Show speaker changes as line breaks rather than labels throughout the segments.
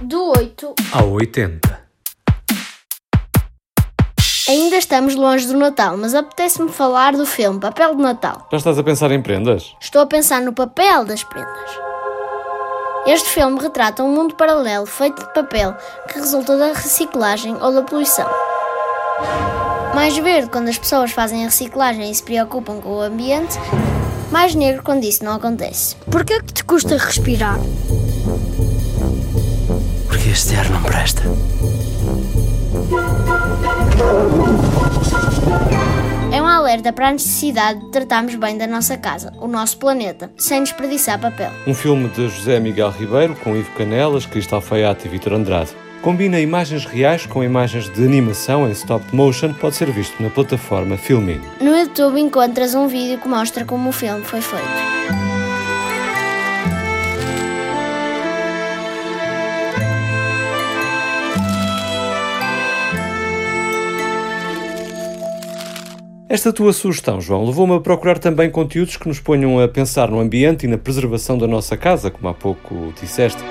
Do 8
ao 80.
Ainda estamos longe do Natal, mas apetece-me falar do filme Papel de Natal.
Já estás a pensar em prendas?
Estou a pensar no papel das prendas. Este filme retrata um mundo paralelo feito de papel que resulta da reciclagem ou da poluição. Mais verde quando as pessoas fazem a reciclagem e se preocupam com o ambiente, mais negro quando isso não acontece. Por que te custa respirar?
Este ar não presta.
É um alerta para a necessidade de tratarmos bem da nossa casa, o nosso planeta, sem desperdiçar papel.
Um filme de José Miguel Ribeiro com Ivo Canelas, Cristal Faiate e Vitor Andrade. Combina imagens reais com imagens de animação em stop motion, pode ser visto na plataforma Filmin.
No YouTube encontras um vídeo que mostra como o filme foi feito.
Esta tua sugestão, João, levou-me a procurar também conteúdos que nos ponham a pensar no ambiente e na preservação da nossa casa, como há pouco disseste.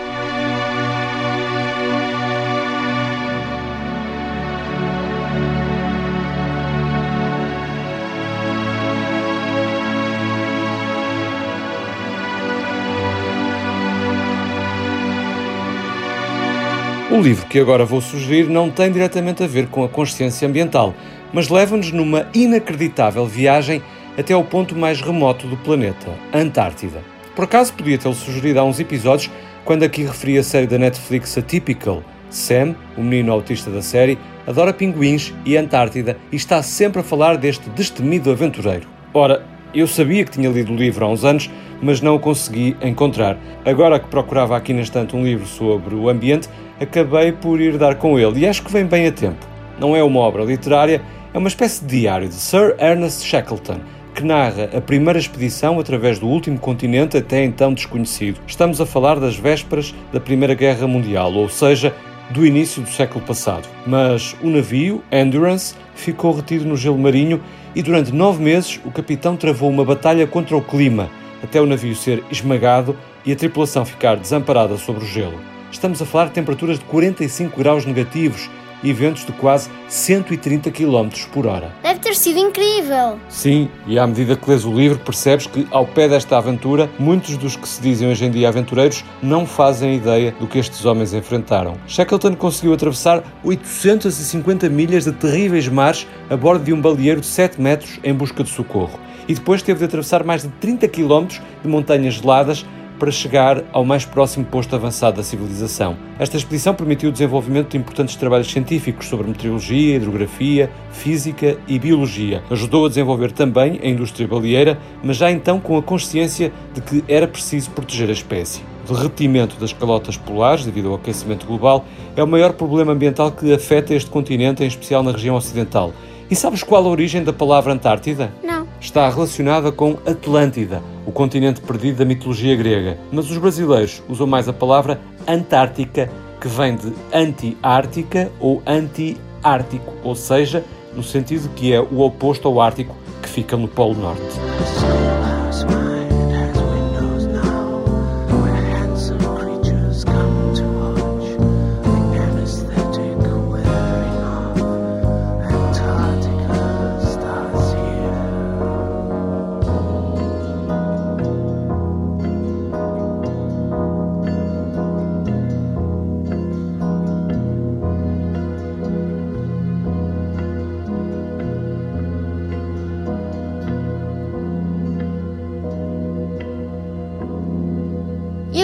O livro que agora vou sugerir não tem diretamente a ver com a consciência ambiental, mas leva-nos numa inacreditável viagem até ao ponto mais remoto do planeta, a Antártida. Por acaso podia tê-lo sugerido há uns episódios, quando aqui referi a série da Netflix Atypical. Sam, o menino autista da série, adora pinguins e Antártida e está sempre a falar deste destemido aventureiro. Ora, eu sabia que tinha lido o livro há uns anos, mas não o consegui encontrar. Agora que procurava aqui na estante um livro sobre o ambiente, acabei por ir dar com ele e acho que vem bem a tempo. Não é uma obra literária, é uma espécie de diário de Sir Ernest Shackleton, que narra a primeira expedição através do último continente até então desconhecido. Estamos a falar das vésperas da Primeira Guerra Mundial, ou seja, do início do século passado. Mas o navio, Endurance, ficou retido no gelo marinho e durante nove meses o capitão travou uma batalha contra o clima, até o navio ser esmagado e a tripulação ficar desamparada sobre o gelo. Estamos a falar de temperaturas de 45 graus negativos e ventos de quase 130 km por hora.
Deve ter sido incrível!
Sim, e à medida que lês o livro percebes que ao pé desta aventura, muitos dos que se dizem hoje em dia aventureiros não fazem ideia do que estes homens enfrentaram. Shackleton conseguiu atravessar 850 milhas de terríveis mares a bordo de um baleeiro de 7 metros em busca de socorro. E depois teve de atravessar mais de 30 km de montanhas geladas para chegar ao mais próximo posto avançado da civilização. Esta expedição permitiu o desenvolvimento de importantes trabalhos científicos sobre meteorologia, hidrografia, física e biologia. Ajudou a desenvolver também a indústria baleeira, mas já então com a consciência de que era preciso proteger a espécie. O derretimento das calotas polares devido ao aquecimento global é o maior problema ambiental que afeta este continente, em especial na região ocidental. E sabes qual a origem da palavra Antártida?
Não.
Está relacionada com Atlântida, o continente perdido da mitologia grega. Mas os brasileiros usam mais a palavra Antártica, que vem de anti-ártica ou anti-ártico, ou seja, no sentido que é o oposto ao Ártico, que fica no Polo Norte.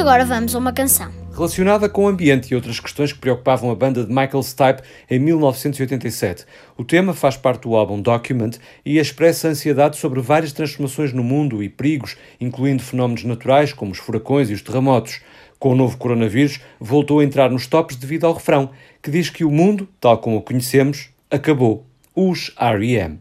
Agora vamos a uma canção.
Relacionada com o ambiente e outras questões que preocupavam a banda de Michael Stipe em 1987. O tema faz parte do álbum Document e expressa ansiedade sobre várias transformações no mundo e perigos, incluindo fenómenos naturais como os furacões e os terremotos. Com o novo coronavírus, voltou a entrar nos tops devido ao refrão, que diz que o mundo, tal como o conhecemos, acabou. Os R.E.M.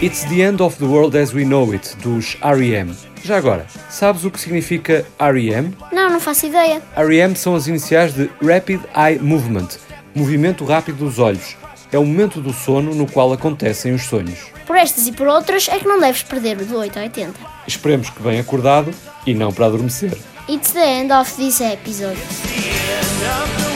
It's the End of the World as We Know It, dos R.E.M. Já agora, sabes o que significa R.E.M.?
Não, não faço ideia.
R.E.M. são as iniciais de Rapid Eye Movement, movimento rápido dos olhos. É o momento do sono no qual acontecem os sonhos.
Por estas e por outras é que não deves perder o do 8 a 80.
Esperemos que bem acordado e não para adormecer.
It's the end of this episode.
end of the